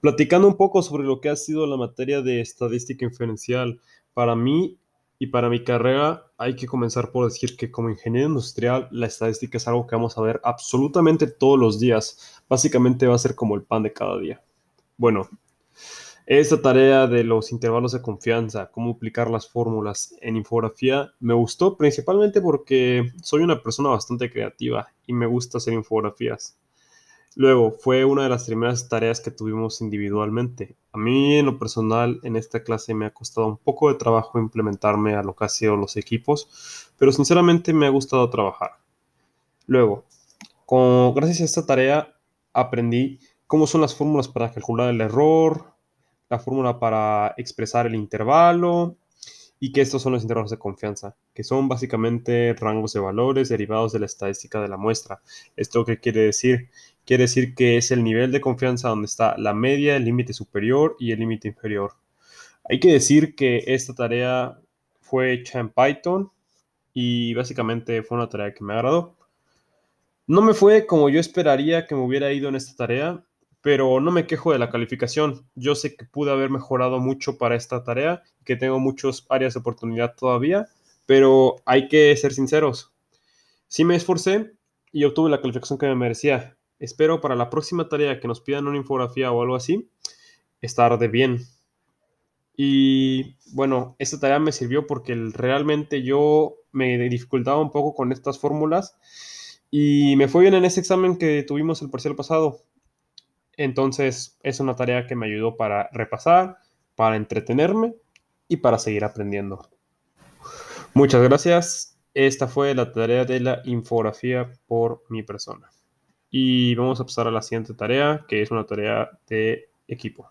Platicando un poco sobre lo que ha sido la materia de estadística inferencial, para mí y para mi carrera hay que comenzar por decir que como ingeniero industrial la estadística es algo que vamos a ver absolutamente todos los días. Básicamente va a ser como el pan de cada día. Bueno, esta tarea de los intervalos de confianza, cómo aplicar las fórmulas en infografía, me gustó principalmente porque soy una persona bastante creativa y me gusta hacer infografías. Luego, fue una de las primeras tareas que tuvimos individualmente. A mí, en lo personal, en esta clase me ha costado un poco de trabajo implementarme a lo que han sido los equipos, pero sinceramente me ha gustado trabajar. Luego, gracias a esta tarea, aprendí cómo son las fórmulas para calcular el error, la fórmula para expresar el intervalo y que estos son los intervalos de confianza, que son básicamente rangos de valores derivados de la estadística de la muestra. ¿Esto qué quiere decir? Quiere decir que es el nivel de confianza donde está la media, el límite superior y el límite inferior. Hay que decir que esta tarea fue hecha en Python y básicamente fue una tarea que me agradó. No me fue como yo esperaría que me hubiera ido en esta tarea, pero no me quejo de la calificación. Yo sé que pude haber mejorado mucho para esta tarea, que tengo muchas áreas de oportunidad todavía, pero hay que ser sinceros. Sí me esforcé y obtuve la calificación que me merecía. Espero para la próxima tarea que nos pidan una infografía o algo así, estar de bien. Y bueno, esta tarea me sirvió porque realmente yo me dificultaba un poco con estas fórmulas y me fue bien en ese examen que tuvimos el parcial pasado. Entonces es una tarea que me ayudó para repasar, para entretenerme y para seguir aprendiendo. Muchas gracias. Esta fue la tarea de la infografía por mi persona. Y vamos a pasar a la siguiente tarea, que es una tarea de equipo.